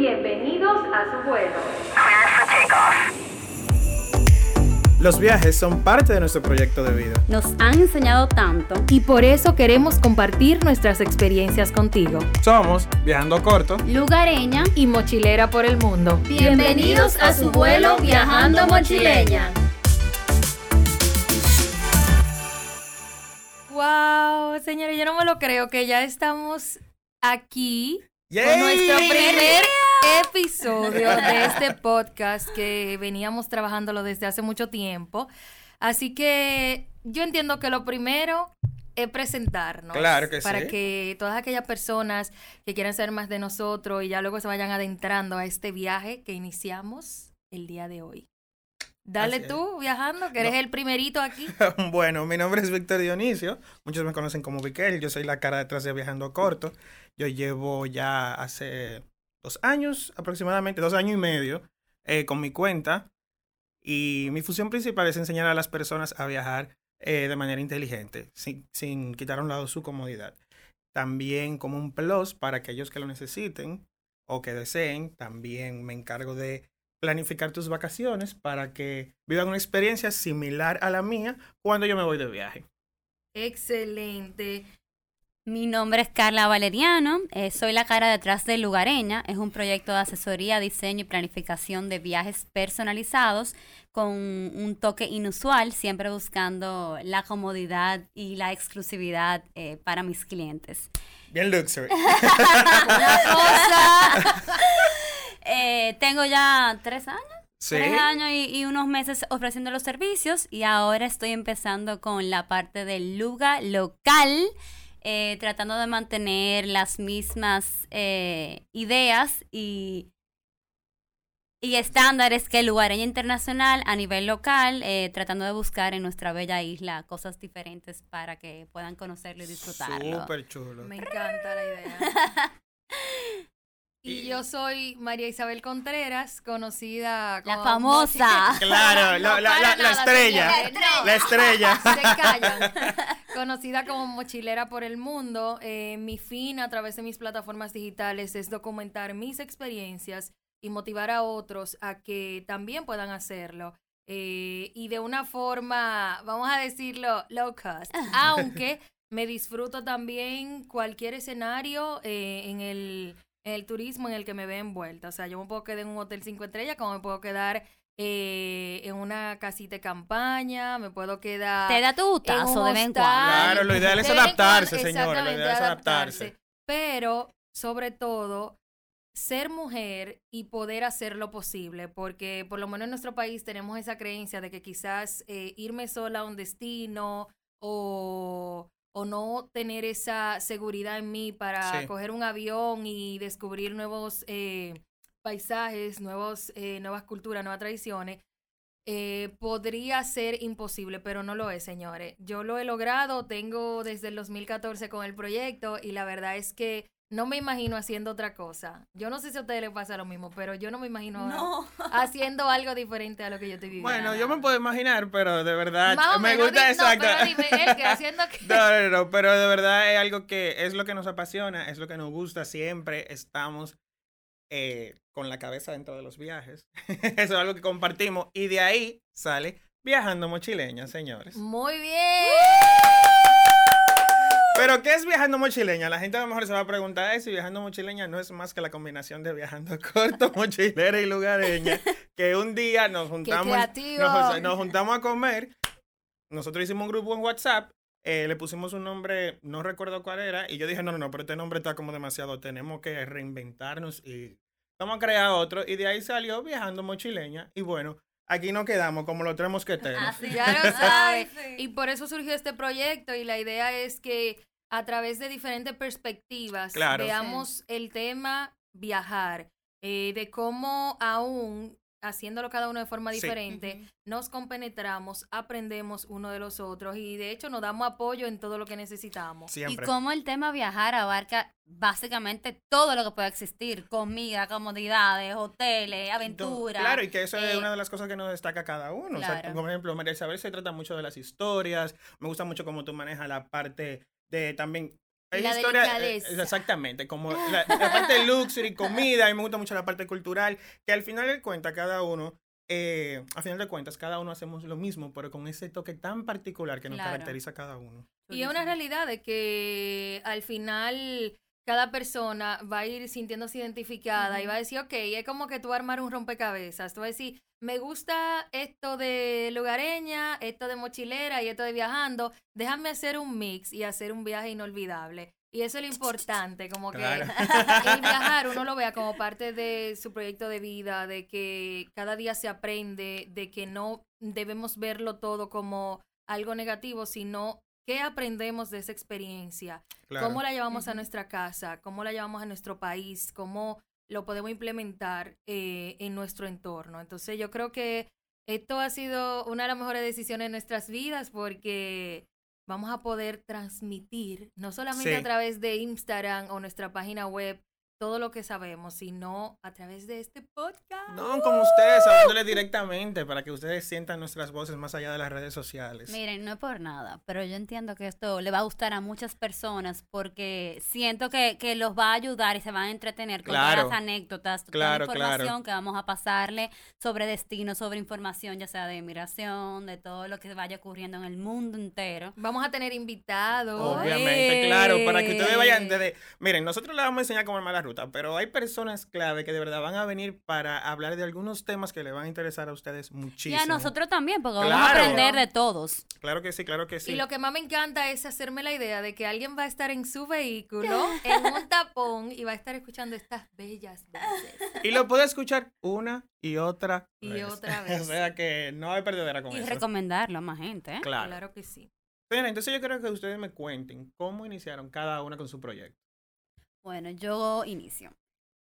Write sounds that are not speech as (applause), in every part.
Bienvenidos a su vuelo. Los viajes son parte de nuestro proyecto de vida. Nos han enseñado tanto. Y por eso queremos compartir nuestras experiencias contigo. Somos Viajando Corto. Lugareña. Y mochilera por el mundo. Bienvenidos a su vuelo Viajando Mochileña. Wow, señores, yo no me lo creo que ya estamos aquí ¡Yay! con nuestro primer episodio de este podcast que veníamos trabajándolo desde hace mucho tiempo. Así que yo entiendo que lo primero es presentarnos. Claro que para sí. que todas aquellas personas que quieran saber más de nosotros y ya luego se vayan adentrando a este viaje que iniciamos el día de hoy. Dale Así es. tú, viajando, que eres No. el primerito aquí. (laughs) Bueno, mi nombre es Víctor Dionisio. Muchos me conocen como Viquel. Yo soy la cara detrás de Viajando Corto. Yo llevo ya hace dos años, aproximadamente, dos años y medio, eh, con mi cuenta. Y mi función principal es enseñar a las personas a viajar eh, de manera inteligente, sin, sin quitar a un lado su comodidad. También como un plus para aquellos que lo necesiten o que deseen, también me encargo de planificar tus vacaciones para que vivan una experiencia similar a la mía cuando yo me voy de viaje. Excelente. Mi nombre es Carla Valeriano, eh, soy la cara detrás de Lugareña. Es un proyecto de asesoría, diseño y planificación de viajes personalizados con un toque inusual, siempre buscando la comodidad y la exclusividad eh, para mis clientes. Bien luxury. (laughs) Eh, tengo ya tres años. Sí. Tres años y, y unos meses ofreciendo los servicios y ahora estoy empezando con la parte del lugar local, eh, tratando de mantener las mismas eh, ideas y, y estándares que el lugareño internacional a nivel local, eh, tratando de buscar en nuestra bella isla cosas diferentes para que puedan conocerlo y disfrutarlo. Súper chulo. Me encanta la idea. (laughs) Y yo soy María Isabel Contreras, conocida como... La famosa. (laughs) Claro, No, la, la- la- estrella. La (laughs) estrella. Se callan. (laughs) Conocida como mochilera por el mundo, eh, mi fin a través de mis plataformas digitales es documentar mis experiencias y motivar a otros a que también puedan hacerlo. Eh, y de una forma, vamos a decirlo, low cost. Aunque me disfruto también cualquier escenario eh, en, el, el turismo en el que me ve envuelta. O sea, yo me puedo quedar en un hotel cinco estrellas, como me puedo quedar eh, en una casita de campaña, me puedo quedar... Te da tu en gustazo de vez en hostal. cuando. Claro, lo ideal es adaptarse, señora, lo ideal es adaptarse. Pero, sobre todo, ser mujer y poder hacer lo posible, porque por lo menos en nuestro país tenemos esa creencia de que quizás eh, irme sola a un destino o, o no tener esa seguridad en mí para Sí. coger un avión y descubrir nuevos eh, paisajes, nuevos, eh, nuevas culturas, nuevas tradiciones, eh, podría ser imposible, pero no lo es, señores. Yo lo he logrado, tengo desde el 2014 con el proyecto y la verdad es que no me imagino haciendo otra cosa. Yo no sé si a ustedes les pasa lo mismo, pero yo no me imagino No. (laughs) haciendo algo diferente a lo que yo estoy viviendo. Bueno, yo me puedo imaginar, pero de verdad Más me menos, gusta no, exacto. pero dime, el que (laughs) haciendo que- No, no, no, pero de verdad es algo que es lo que nos apasiona, es lo que nos gusta. Siempre estamos eh, con la cabeza dentro de los viajes. (laughs) Eso es algo que compartimos y de ahí sale Viajando Mochileña, señores. Muy bien. Pero ¿qué es Viajando Mochileña? La gente a lo mejor se va a preguntar eso y Viajando Mochileña no es más que la combinación de Viajando (laughs) Corto, Mochilera y Lugareña, que un día nos juntamos, nos, nos juntamos a comer, nosotros hicimos un grupo en WhatsApp, eh, le pusimos un nombre, no recuerdo cuál era, y yo dije, no, no, no, pero este nombre está como demasiado, tenemos que reinventarnos y vamos a crear otro, y de ahí salió Viajando Mochileña, y bueno, aquí nos quedamos como los tres mosqueteros. Así Ya lo. (laughs) Y por eso surgió este proyecto y la idea es que a través de diferentes perspectivas Claro. veamos el tema viajar, eh, de cómo aún haciéndolo cada uno de forma Sí. diferente, nos compenetramos, aprendemos uno de los otros y de hecho nos damos apoyo en todo lo que necesitamos. Siempre. Y cómo el tema viajar abarca básicamente todo lo que pueda existir, comida, comodidades, hoteles, aventuras. Claro, y que eso es eh, una de las cosas que nos destaca cada uno. O sea, claro. como ejemplo, María Isabel se trata mucho de las historias. Me gusta mucho cómo tú manejas la parte de también Hay la historia, eh, delicadeza. exactamente, como (laughs) la, la parte de luxury, comida, y me gusta mucho la parte cultural, que al final de cuentas cada uno, eh, al final de cuentas cada uno hacemos lo mismo, pero con ese toque tan particular que nos Claro. caracteriza a cada uno. Y es una realidad de que al final cada persona va a ir sintiéndose identificada y va a decir, ok, es como que tú armar un rompecabezas. Tú vas a decir, me gusta esto de lugareña, esto de mochilera y esto de viajando. Déjame hacer un mix y hacer un viaje inolvidable. Y eso es lo (laughs) importante, como que Claro. (laughs) el viajar uno lo (laughs) vea como parte de su proyecto de vida, de que cada día se aprende, de que no debemos verlo todo como algo negativo, sino qué aprendemos de esa experiencia, Claro. cómo la llevamos a nuestra casa, cómo la llevamos a nuestro país, cómo lo podemos implementar eh, en nuestro entorno. Entonces yo creo que esto ha sido una de las mejores decisiones de nuestras vidas porque vamos a poder transmitir, no solamente Sí. a través de Instagram o nuestra página web, todo lo que sabemos, sino a través de este podcast. No, como ustedes, hablándole directamente para que ustedes sientan nuestras voces más allá de las redes sociales. Miren, no es por nada, pero yo entiendo que esto le va a gustar a muchas personas porque siento que, que los va a ayudar y se van a entretener con Claro. todas las anécdotas, toda Claro, la información claro. que vamos a pasarle sobre destino, sobre información, ya sea de inmigración, de todo lo que vaya ocurriendo en el mundo entero. Vamos a tener invitados. Obviamente, claro, para que ustedes vayan desde... Miren, nosotros les vamos a enseñar cómo armar la ruta, pero hay personas clave que de verdad van a venir para hablar de algunos temas que les van a interesar a ustedes Y muchísimo. a nosotros también, porque vamos a aprender de todos. Claro que sí, claro que sí. Y lo que más me encanta es hacerme la idea de que alguien va a estar en su vehículo, (laughs) en un tapón, y va a estar escuchando estas bellas voces. Y lo puede escuchar una y otra Y vez. otra vez. (laughs) o sea que no hay perdedera con Y eso. recomendarlo a más gente. ¿eh? Claro. Claro que sí. Bien, entonces yo creo que ustedes me cuenten cómo iniciaron cada una con su proyecto. Bueno, yo inicio.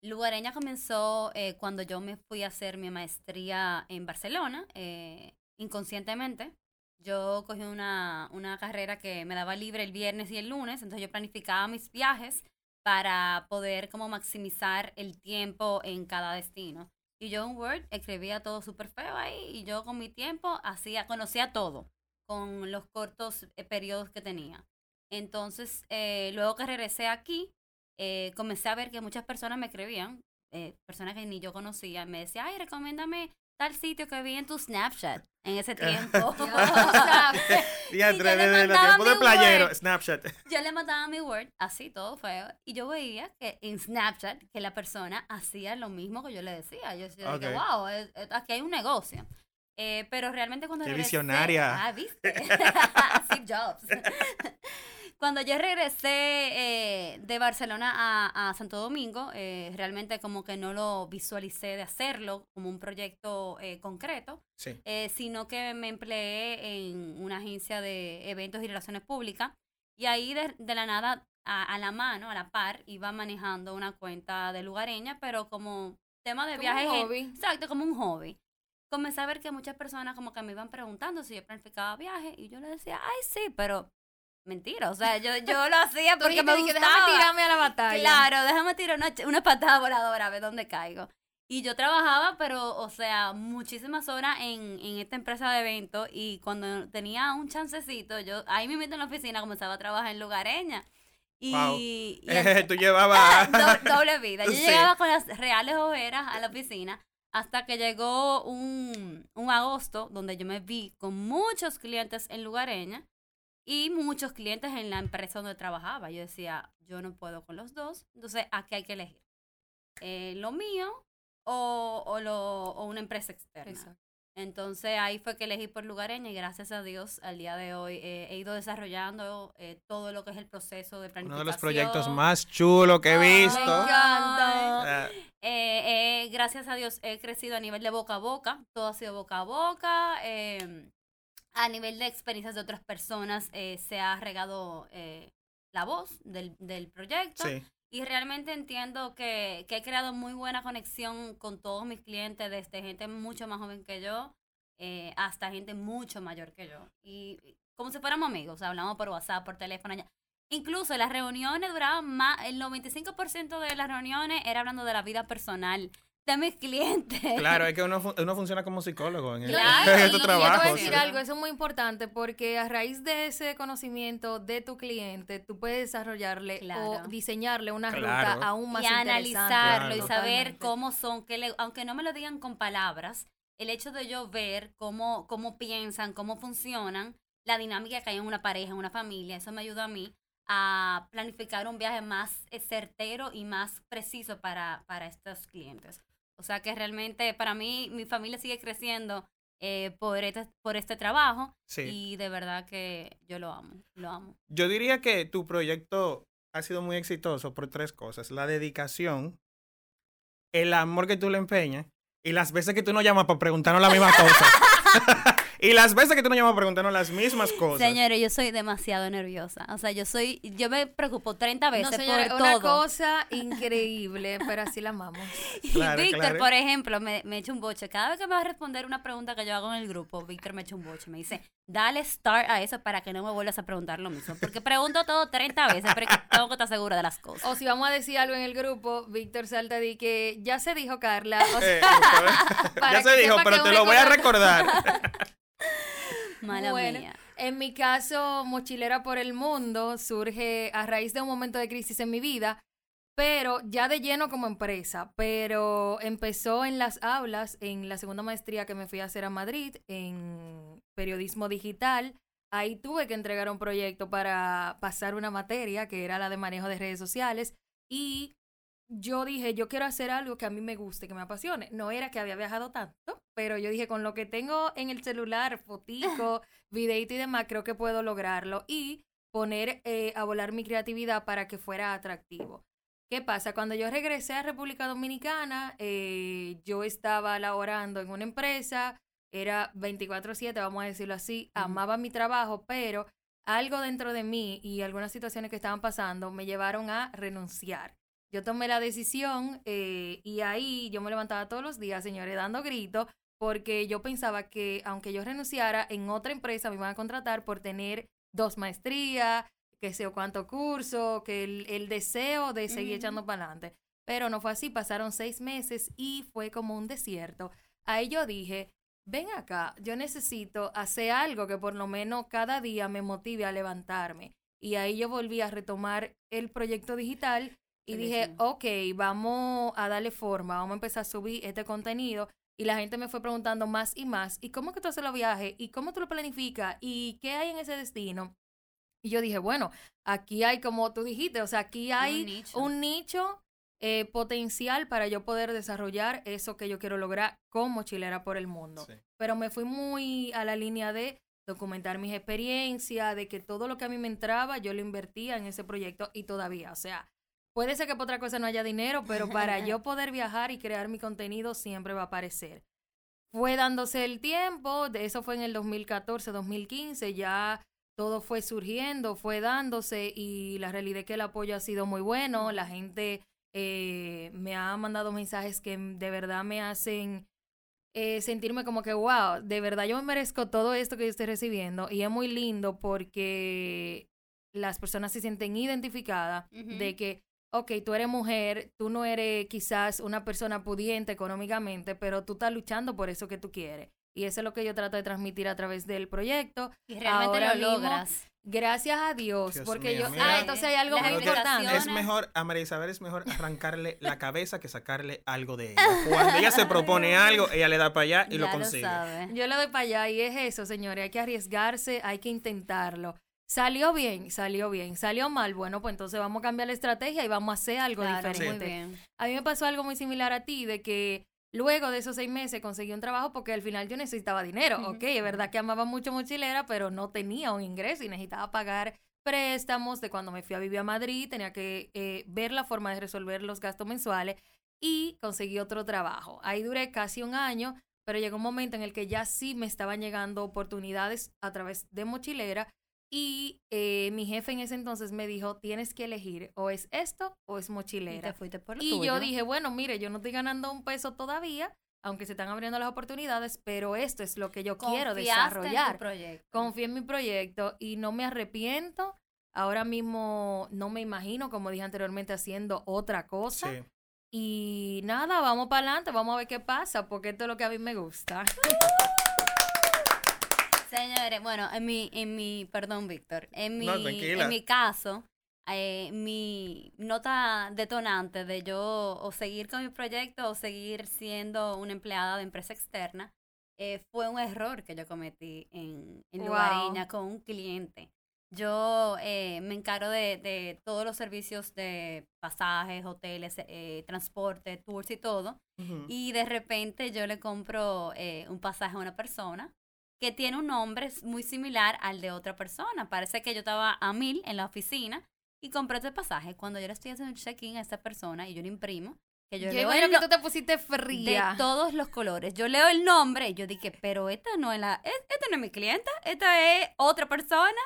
Lugareña comenzó eh, cuando yo me fui a hacer mi maestría en Barcelona, eh, inconscientemente. Yo cogí una, una carrera que me daba libre el viernes y el lunes, entonces yo planificaba mis viajes para poder como maximizar el tiempo en cada destino. Y yo en Word escribía todo súper feo ahí y yo con mi tiempo hacía, conocía todo con los cortos eh, periodos que tenía. Entonces, luego que regresé aquí, eh, comencé a ver que muchas personas me escribían, eh, personas que ni yo conocía, me decían, ay, recomiéndame tal sitio que vi en tu Snapchat en ese (laughs) tiempo. (laughs) Diantre, yo le tiempos de mi playero, Word. Snapchat. yo le mandaba mi Word, así todo feo, y yo veía que en Snapchat que la persona hacía lo mismo que yo le decía. Yo decía, Ok. que, wow, es- es- aquí hay un negocio. Eh, pero realmente cuando Qué regresé- visionaria. Ah, ¿viste? (laughs) Steve Jobs. Cuando yo regresé eh, de Barcelona a, a Santo Domingo, eh, realmente como que no lo visualicé de hacerlo como un proyecto eh, concreto, Sí. eh, sino que me empleé en una agencia de eventos y relaciones públicas y ahí de, de la nada a, a la mano, a la par, iba manejando una cuenta de lugareña, pero como tema de Como viajes. un hobby. Exacto, como un hobby. Comencé a ver que muchas personas como que me iban preguntando si yo planificaba viajes y yo le decía, ay, sí, pero mentira, o sea, yo, yo lo hacía porque dijiste, me dije, gustaba. déjame tirarme a la batalla. Claro, déjame tirar una, una patada voladora a ver dónde caigo. Y yo trabajaba, pero, o sea, muchísimas horas en, en esta empresa de eventos y cuando tenía un chancecito, yo ahí mismo en la oficina comenzaba a trabajar en lugareña. Y, Wow. y Eh, (laughs) tú llevabas... (laughs) Do- (laughs) doble vida. Yo Sí. llegaba con las reales ojeras a la oficina hasta que llegó un, un agosto donde yo me vi con muchos clientes en Lugareña y muchos clientes en la empresa donde trabajaba. Yo decía, yo no puedo con los dos, entonces aquí hay que elegir. Eh, lo mío o, o, lo, o una empresa externa. Exacto. Entonces ahí fue que elegí por Lugareña y gracias a Dios al día de hoy eh, he ido desarrollando eh, todo lo que es el proceso de planificación. Uno de los proyectos más chulos que he Ay, visto. Me encanta. Ah, Eh, eh, gracias a Dios he crecido a nivel de boca a boca, todo ha sido boca a boca. A nivel de experiencias de otras personas eh, se ha regado eh, la voz del, del proyecto sí. y realmente entiendo que, que he creado muy buena conexión con todos mis clientes, desde gente mucho más joven que yo eh, hasta gente mucho mayor que yo. Y como si fuéramos amigos, hablamos por WhatsApp, por teléfono. Incluso las reuniones duraban más, el 95% de las reuniones era hablando de la vida personal de mis clientes. Claro, es que uno, fu- uno funciona como psicólogo en, el, (laughs) Claro, en y- este y trabajo. decir sí. algo, eso es muy importante porque a raíz de ese conocimiento de tu cliente, tú puedes desarrollarle Claro. o diseñarle una Claro. ruta aún más y interesante. analizarlo y saber Totalmente. cómo son, que le- aunque no me lo digan con palabras, el hecho de yo ver cómo, cómo piensan, cómo funcionan, la dinámica que hay en una pareja, en una familia, eso me ayuda a mí a planificar un viaje más eh, certero y más preciso para, para estos clientes. O sea que realmente para mí mi familia sigue creciendo eh, por, este, por este trabajo Sí. y de verdad que yo lo amo, lo amo. Yo diría que tu proyecto ha sido muy exitoso por tres cosas. La dedicación, el amor que tú le empeñas y las veces que tú nos llamas para preguntarnos la misma cosa. (laughs) y las veces que tú nos llamas para preguntarnos las mismas cosas. Señores, yo soy demasiado nerviosa. O sea, yo soy, yo me preocupo 30 veces No, señora, por una todo. cosa increíble, pero así la amamos. (laughs) Y Claro, Víctor, claro. por ejemplo, me, me echa un boche. Cada vez que me va a responder una pregunta que yo hago en el grupo, Víctor me echa un boche. Me dice, dale start a eso para que no me vuelvas a preguntar lo mismo. Porque pregunto todo 30 veces, pero es que tengo que estar segura de las cosas. O si vamos a decir algo en el grupo, Víctor salta di que ya se dijo Carla. o sea, Eh, (laughs) para ya se dijo, pero te una lo voy a recordar. (laughs) Mala bueno, mía. En mi caso, Mochilera por el Mundo surge a raíz de un momento de crisis en mi vida, pero ya de lleno como empresa. Pero empezó en las aulas, en la segunda maestría que me fui a hacer a Madrid, en periodismo digital. Ahí tuve que entregar un proyecto para pasar una materia que era la de manejo de redes sociales y yo dije, yo quiero hacer algo que a mí me guste, que me apasione. No era que había viajado tanto, pero yo dije, con lo que tengo en el celular, fotico, (laughs) videito y demás, creo que puedo lograrlo y poner eh, a volar mi creatividad para que fuera atractivo. ¿Qué pasa? Cuando yo regresé a República Dominicana, eh, yo estaba laborando en una empresa, era 24/7, vamos a decirlo así, amaba mi trabajo, pero algo dentro de mí y algunas situaciones que estaban pasando me llevaron a renunciar. Yo tomé la decisión eh, y ahí yo me levantaba todos los días, señores, dando gritos, porque yo pensaba que aunque yo renunciara, en otra empresa me iban a contratar por tener dos maestrías, que sé o cuánto curso, que el, el deseo de seguir Ujú. echando para adelante. Pero no fue así, pasaron seis meses y fue como un desierto. Ahí yo dije, ven acá, yo necesito hacer algo que por lo menos cada día me motive a levantarme. Y ahí yo volví a retomar el proyecto digital y dije, ok, vamos a darle forma, vamos a empezar a subir este contenido. Y la gente me fue preguntando más y más, ¿y cómo que tú haces los viajes? ¿Y cómo tú lo planificas? ¿Y qué hay en ese destino? Y yo dije, bueno, aquí hay, como tú dijiste, o sea, aquí hay nicho. un nicho eh, potencial para yo poder desarrollar eso que yo quiero lograr como mochilera por el mundo. Sí. Pero me fui muy a la línea de documentar mis experiencias, de que todo lo que a mí me entraba, yo lo invertía en ese proyecto y todavía, o sea, puede ser que por otra cosa no haya dinero, pero para (laughs) yo poder viajar y crear mi contenido siempre va a aparecer. Fue dándose el tiempo, eso fue en el 2014, 2015, ya todo fue surgiendo, fue dándose y la realidad es que el apoyo ha sido muy bueno, la gente eh, me ha mandado mensajes que de verdad me hacen eh, sentirme como que, wow, de verdad yo me merezco todo esto que yo estoy recibiendo y es muy lindo porque las personas se sienten identificadas de que, ok, tú eres mujer, tú no eres quizás una persona pudiente económicamente, pero tú estás luchando por eso que tú quieres. Y eso es lo que yo trato de transmitir a través del proyecto. Y realmente ahora lo mismo, logras. Gracias a Dios, Dios porque mío, yo... mira. Ah, entonces hay algo muy importante. Es mejor, a María Isabel es mejor arrancarle la cabeza que sacarle algo de ella. Cuando ella se propone algo, ella le da para allá y lo consigue. sabe. Yo le doy para allá y es eso, señores. Hay que arriesgarse, hay que intentarlo. Salió bien, salió bien. Salió mal, bueno, pues entonces vamos a cambiar la estrategia y vamos a hacer algo Claro, diferente. muy bien. A mí me pasó algo muy similar a ti, de que luego de esos seis meses conseguí un trabajo porque al final yo necesitaba dinero. Ujú. Ok, es verdad que amaba mucho mochilera, pero no tenía un ingreso y necesitaba pagar préstamos de cuando me fui a vivir a Madrid, tenía que eh, ver la forma de resolver los gastos mensuales y conseguí otro trabajo. Ahí duré casi un año, pero llegó un momento en el que ya sí me estaban llegando oportunidades a través de mochilera y eh, mi jefe en ese entonces me dijo, tienes que elegir o es esto o es Y mochilera. te fuiste por lo Y tuyo. yo dije, bueno, mire, yo no estoy ganando un peso todavía, aunque se están abriendo las oportunidades, pero esto es lo que yo quiero Confiaste en tu desarrollar. proyecto. Confié en mi proyecto y no me arrepiento. Ahora mismo no me imagino, como dije anteriormente, haciendo otra cosa. Sí. Y nada, vamos para adelante, vamos a ver qué pasa, porque esto es lo que a mí me gusta. (laughs) Señores, bueno, en mi, en mi, perdón, Víctor, en mi, No, en mi caso, eh, mi nota detonante de yo o seguir con mi proyecto o seguir siendo una empleada de empresa externa eh, fue un error que yo cometí en, en Wow. Lugareña con un cliente. Yo eh, me encargo de, de todos los servicios de pasajes, hoteles, eh, transporte, tours y todo. Y de repente yo le compro eh, un pasaje a una persona que tiene un nombre muy similar al de otra persona. Parece que yo estaba a mil en la oficina y compré este pasaje. Cuando yo le estoy haciendo el check-in a esta persona y yo lo imprimo, que yo, Yo leo el que no- tú te pusiste de fría. todos los colores. Yo leo el nombre y yo dije, pero esta no es la, es- esta no es mi clienta, esta es otra persona.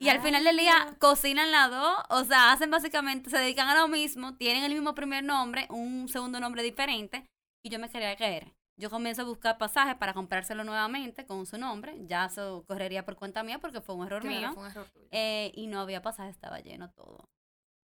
Y al Ah. final del día cocinan las dos, o sea, hacen básicamente, se dedican a lo mismo, tienen el mismo primer nombre, un segundo nombre diferente, y yo me quería caer. Yo comienzo a buscar pasajes para comprárselo nuevamente con su nombre, ya eso correría por cuenta mía porque fue un error Claro, mío, fue un error tuyo. eh, y no había pasajes, estaba lleno todo.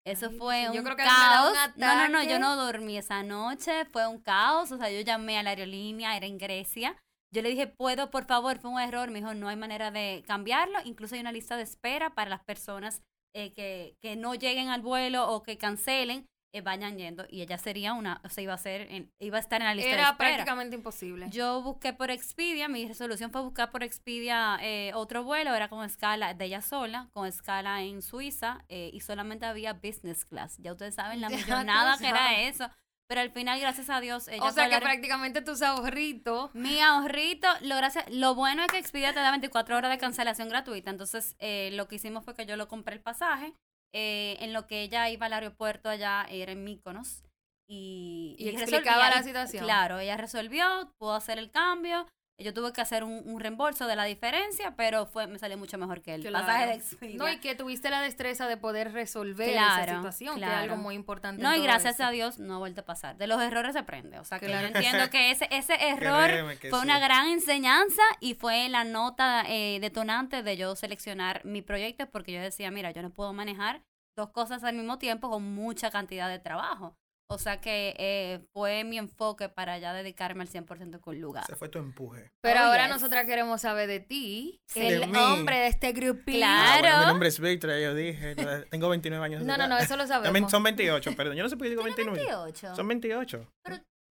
Eso Ay, fue un yo creo que da un caos. No, no, no, yo no dormí esa noche, fue un caos. O sea, yo llamé a la aerolínea, era en Grecia. Yo le dije, ¿puedo, por favor? Fue un error. Me dijo, no hay manera de cambiarlo. Incluso hay una lista de espera para las personas eh, que, que no lleguen al vuelo o que cancelen, eh, vayan yendo. Y ella sería una, o sea, iba a, ser en- iba a estar en la lista de Era espera. prácticamente imposible. Yo busqué por Expedia, mi resolución fue buscar por Expedia eh, otro vuelo, era con escala de ella sola, con escala en Suiza, eh, y solamente había business class. Ya ustedes saben la (laughs) millonada que era eso. Pero al final, gracias a Dios, ella o sea que prácticamente tus ahorritos. mi ahorrito, lo, gracias, lo bueno es que Expedia te da 24 horas de cancelación gratuita. Entonces, eh, lo que hicimos fue que yo lo compré el pasaje. Eh, en lo que ella iba al aeropuerto allá, era en Míconos. Y, explicaba la situación. Claro, ella resolvió, pudo hacer el cambio. Yo tuve que hacer un, un reembolso de la diferencia, pero fue me salió mucho mejor que el Claro. pasaje de Expedia. No, y que tuviste la destreza de poder resolver Claro, esa situación, que es algo muy importante. No, en y todo gracias eso. a Dios no ha vuelto a pasar. De los errores se aprende. O sea, que Claro. yo entiendo (laughs) que ese, ese error fue sí. una gran enseñanza y fue la nota eh, detonante de yo seleccionar mi proyecto porque yo decía, mira, yo no puedo manejar dos cosas al mismo tiempo con mucha cantidad de trabajo. O sea que eh, fue mi enfoque para ya dedicarme al 100% con lugar. Ese fue tu empuje. Pero Oh, ahora yes. nosotras queremos saber de ti, Sí. el mí. hombre de este grupito. Claro. Ah, bueno, mi nombre es Víctor, ya yo dije. (laughs) Tengo 29 años. de No, no, no, eso lo También sabemos. son 28, perdón. Yo no sé por qué digo ¿Tiene 29. 28? Son 28.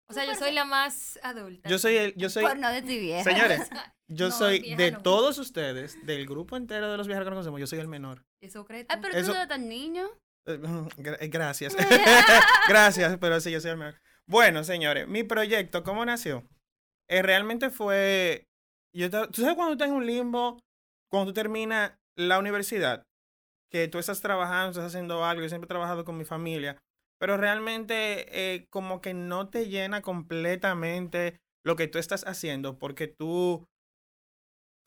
O sea, yo soy la más adulta. Yo soy el, yo soy, Por no decir vieja. señores, (laughs) yo No, soy de no. todos ustedes, del grupo entero de los viajeros que conocemos, yo soy el menor. Eso crees Ay, tú? pero Eso- tú no eres tan niño. Eh, (laughs) eh, Gracias. (laughs) (laughs) Gracias, pero sí, yo soy el menor. Bueno, señores, mi proyecto, ¿cómo nació? Eh, realmente fue. Yo ¿Tú sabes cuando estás en un limbo? Cuando tú terminas la universidad, que tú estás trabajando, estás haciendo algo. Yo siempre he trabajado con mi familia, pero realmente eh, como que no te llena completamente lo que tú estás haciendo, porque tú.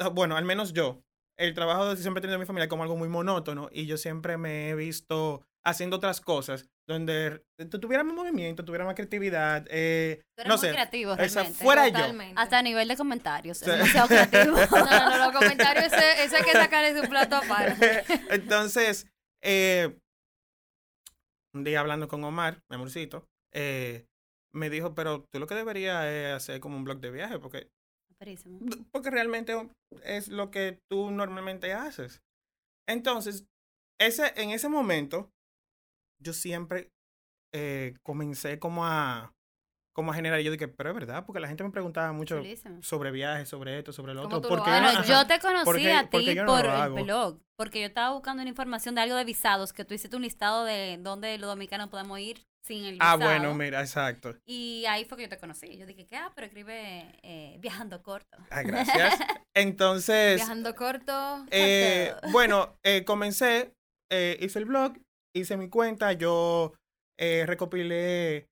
ah, Bueno, al menos yo. El trabajo de siempre he tenido en mi familia como algo muy monótono y yo siempre me he visto haciendo otras cosas donde tú tuvieras más movimiento, tuvieras más creatividad, eh, Tú eres no muy sé, creativo, esa fuera yo. Totalmente. Hasta a nivel de comentarios. Sí. Es demasiado creativo. (laughs) No, no, no, los comentarios, ese, ese hay que sacarle su plato aparte. (laughs) Entonces, eh, un día hablando con Omar, mi amorcito, eh, me dijo, pero tú lo que deberías es hacer como un blog de viaje, porque, Porque realmente es lo que tú normalmente haces. Entonces, ese, en ese momento, yo siempre eh, comencé como a, como a generar, yo dije, pero es verdad, porque la gente me preguntaba mucho sobre viajes, sobre esto, sobre lo ¿Cómo otro. lo Bueno, yo te conocí Porque- a ti no por el blog, porque yo estaba buscando una información de algo de visados, que tú hiciste un listado de dónde los dominicanos podemos ir sin el Ah, visado. bueno, mira, exacto. Y ahí fue que yo te conocí. Yo dije, ¿qué? Ah, pero escribe eh, viajando corto. Ah, gracias. (laughs) Entonces, Viajando corto. eh, (laughs) bueno, eh, comencé, eh, hice el blog, hice mi cuenta, yo eh, recopilé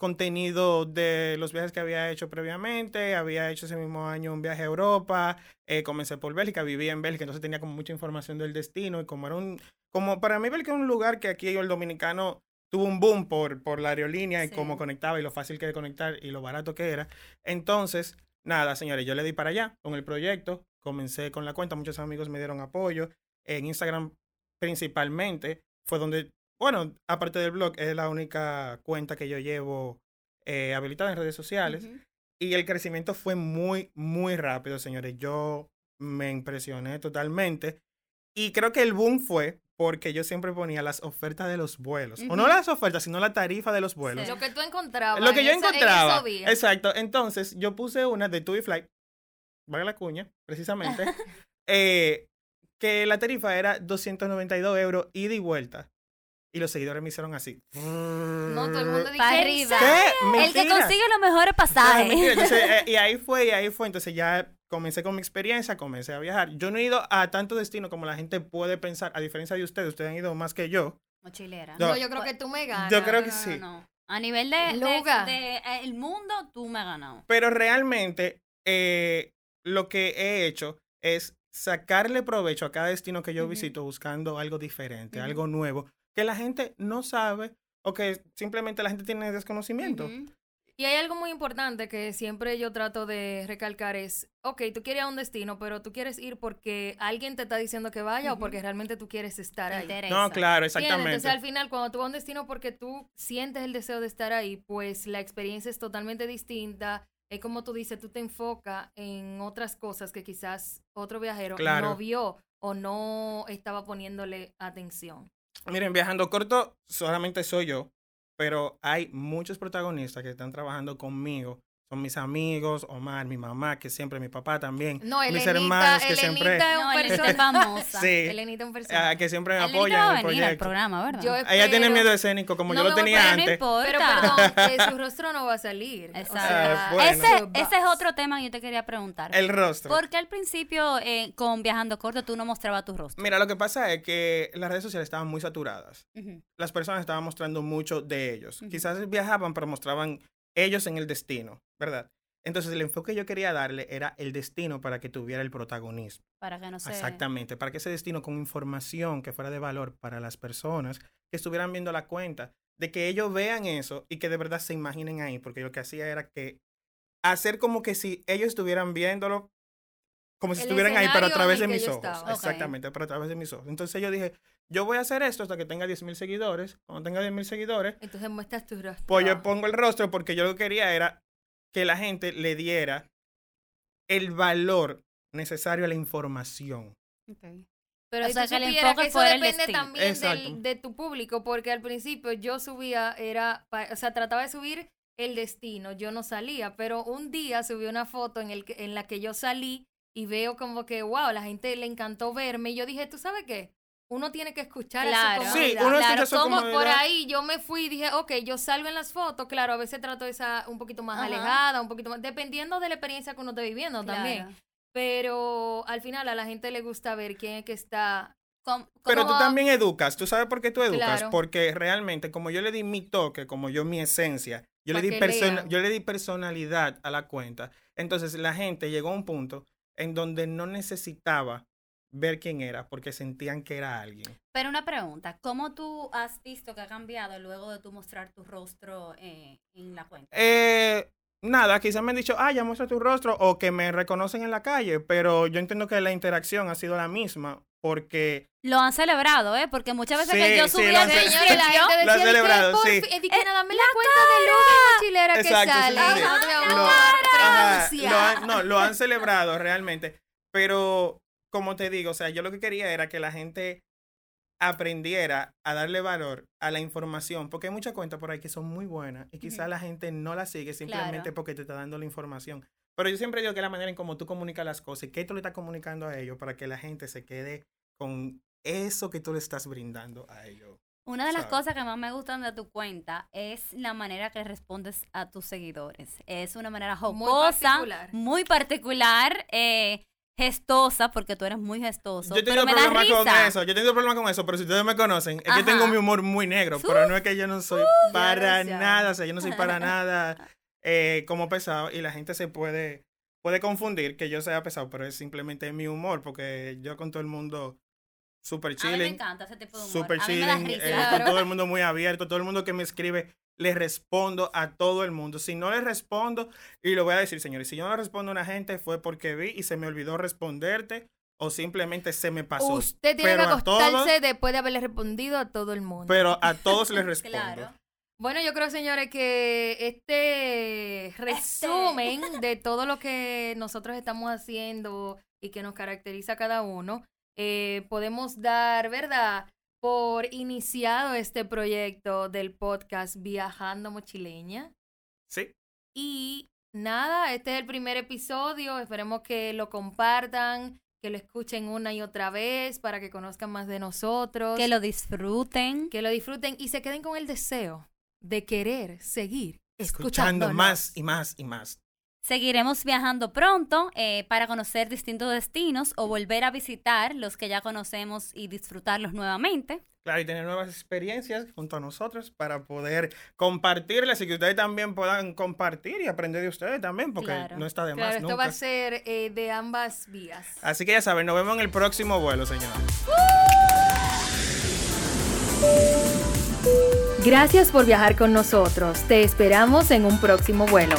contenido de los viajes que había hecho previamente, había hecho ese mismo año un viaje a Europa, comencé por Bélgica, vivía en Bélgica, entonces tenía como mucha información del destino y como era un, como para mí Bélgica es un lugar que aquí el dominicano tuvo un boom por, por la aerolínea y Sí. cómo conectaba y lo fácil que de conectar y lo barato que era. Entonces, nada, señores, yo le di para allá con el proyecto, comencé con la cuenta, muchos amigos me dieron apoyo. En Instagram principalmente fue donde bueno, aparte del blog, es la única cuenta que yo llevo eh, habilitada en redes sociales. Ujú. Y el crecimiento fue muy, muy rápido, señores. Yo me impresioné totalmente. Y creo que el boom fue porque yo siempre ponía las ofertas de los vuelos. O no las ofertas, sino la tarifa de los vuelos. Sí. Lo que tú encontrabas. Lo que en yo esa- en encontraba. días. Exacto. Entonces, yo puse una de TUI Flight, valga la cuña, precisamente, (laughs) eh, que la tarifa era 292 euros ida y vuelta. Y los seguidores me hicieron así. No, todo el mundo dice. "¿En arriba. serio?". ¿Qué? El que consigue los mejores pasajes. Entonces, eh, (laughs) y ahí fue, y ahí fue. Entonces ya comencé con mi experiencia, comencé a viajar. Yo no he ido a tanto destino como la gente puede pensar, a diferencia de ustedes, ustedes han ido más que yo. Mochilera. No, No, yo creo que tú me ganas. Yo creo que No, no, sí. no. A nivel de, de- Luga. de, eh, el mundo, tú me has ganado. Pero realmente eh, lo que he hecho es sacarle provecho a cada destino que yo visito buscando algo diferente, algo nuevo, que la gente no sabe o que simplemente la gente tiene desconocimiento. Y hay algo muy importante que siempre yo trato de recalcar es, ok, tú quieres ir a un destino, pero tú quieres ir porque alguien te está diciendo que vaya o porque realmente tú quieres estar ahí. interesa. No, claro, exactamente. Entonces al final cuando tú vas a un destino porque tú sientes el deseo de estar ahí, pues la experiencia es totalmente distinta. Es como tú dices, tú te enfocas en otras cosas que quizás otro viajero Claro. no vio o no estaba poniéndole atención. Miren, viajando corto solamente soy yo, pero hay muchos protagonistas que están trabajando conmigo. Son mis amigos, Omar, mi mamá, que siempre, mi papá también, No, mis Elenita, hermanos que Elenita siempre, es No, un Elenita es personaje. famosa. (laughs) Sí. Elenita es un personaje. ah, que siempre me apoyan va en a el al programa, ¿verdad? Yo Ella tiene miedo escénico como No yo lo tenía no antes. importa. Pero perdón, (laughs) que su rostro no va a salir. O Exacto. sea, Ah, bueno. ese, es otro tema que yo te quería preguntar. El rostro. ¿Por qué al principio eh, con Viajando Corto tú no mostrabas tu rostro? Mira, lo que pasa es que las redes sociales estaban muy saturadas. Las personas estaban mostrando mucho de ellos. Quizás viajaban, pero mostraban ellos en el destino, ¿verdad? Entonces, el enfoque que yo quería darle era el destino para que tuviera el protagonismo. Para que no se... Exactamente, para que ese destino con información que fuera de valor para las personas que estuvieran viendo la cuenta, de que ellos vean eso y que de verdad se imaginen ahí, porque lo que hacía era que hacer como que si ellos estuvieran viéndolo, como si El estuvieran ahí, pero a través de mis ojos. Exactamente, pero a través de mis ojos. Entonces yo dije, yo voy a hacer esto hasta que tenga 10.000 seguidores. Cuando tenga 10.000 seguidores, Entonces muestras tu rostro. pues yo pongo el rostro porque yo lo que quería era que la gente le diera el valor necesario a la información. Ok. Pero O sea, que el enfoque que eso el depende también del- de tu público, porque al principio yo subía, era, o sea, trataba de subir el destino, yo no salía, pero un día subí una foto en, el que- en la que yo salí y veo como que, wow, la gente le encantó verme y yo dije, ¿tú sabes qué? Uno tiene que escuchar Claro. a su Sí, uno Claro, escucha su como por ahí yo me fui y dije, ok, yo salgo en las fotos, claro, a veces trato de esa un poquito más Ajá. alejada, un poquito más, dependiendo de la experiencia que uno esté viviendo también. Claro. Pero al final a la gente le gusta ver quién es que está Com- Pero tú también educas. ¿Tú sabes por qué tú educas? Claro. Porque realmente, como yo le di mi toque, como yo mi esencia, yo le, di persona- yo le di personalidad a la cuenta. Entonces la gente llegó a un punto en donde no necesitaba ver quién era porque sentían que era alguien. Pero una pregunta, ¿cómo tú has visto que ha cambiado luego de tú mostrar tu rostro eh, en la cuenta? Eh, nada, quizás me han dicho, ah, ya muestra tu rostro o que me reconocen en la calle, pero yo entiendo que la interacción ha sido la misma porque Lo han celebrado, ¿eh? Porque muchas veces Sí, que yo sí, subí lo han Señores, la (laughs) gente Lo han decía, "Di que celebrado, por sí. fin- di que Eh, nada, me la la cuenta de Luga Mochilera que Exacto, sí, sale. sí, sí. Ajá, Lo- lo han- no, lo han celebrado realmente. Pero, como te digo, o sea, yo lo que quería era que la gente aprendiera a darle valor a la información, porque hay muchas cuentas por ahí que son muy buenas y quizá Ujú. la gente no las sigue simplemente Claro. porque te está dando la información. Pero yo siempre digo que la manera en cómo tú comunicas las cosas y qué tú le estás comunicando a ellos para que la gente se quede con eso que tú le estás brindando a ellos. una de las ¿sabes? cosas que más me gustan de tu cuenta es la manera que respondes a tus seguidores. Es una manera Muy jocosa, particular. muy particular, eh, gestosa, porque tú eres muy gestoso. Yo da problemas con eso, yo he tenido problemas con eso, pero si ustedes me conocen, es que Ajá. tengo mi humor muy negro, pero no es que yo no soy para Ya, ya. nada, o sea, yo no soy para (laughs) nada eh, como pesado y la gente se puede, puede confundir que yo sea pesado, pero es simplemente mi humor, porque yo con todo el mundo super A mí me chilling, encanta ese tipo de humor. super chilling, eh, con todo el mundo muy abierto, todo el mundo que me escribe, le respondo a todo el mundo. Si no le respondo, y lo voy a decir, señores, si yo no le respondo a una gente fue porque vi y se me olvidó responderte o simplemente se me pasó. Usted tiene Pero que a todos- acostarse después de haberle respondido a todo el mundo. Pero a todos les (laughs) respondo. Claro. Bueno, yo creo, señores, que este resumen de todo lo que nosotros estamos haciendo y que nos caracteriza a cada uno, eh, podemos dar, ¿verdad? Por iniciado este proyecto del podcast Viajando Mochileña. Sí. Y nada, este es el primer episodio. Esperemos que lo compartan, que lo escuchen una y otra vez para que conozcan más de nosotros. Que lo disfruten. que lo disfruten y se queden con el deseo de querer seguir Escuchando más y más y más. Seguiremos viajando pronto eh, para conocer distintos destinos o volver a visitar los que ya conocemos y disfrutarlos nuevamente. Claro, y tener nuevas experiencias junto a nosotros para poder compartirlas y que ustedes también puedan compartir y aprender de ustedes también, porque Claro. no está de Claro, más esto nunca. va a ser eh, de ambas vías. Así que ya saben, nos vemos en el próximo vuelo, señores. Gracias por viajar con nosotros. Te esperamos en un próximo vuelo.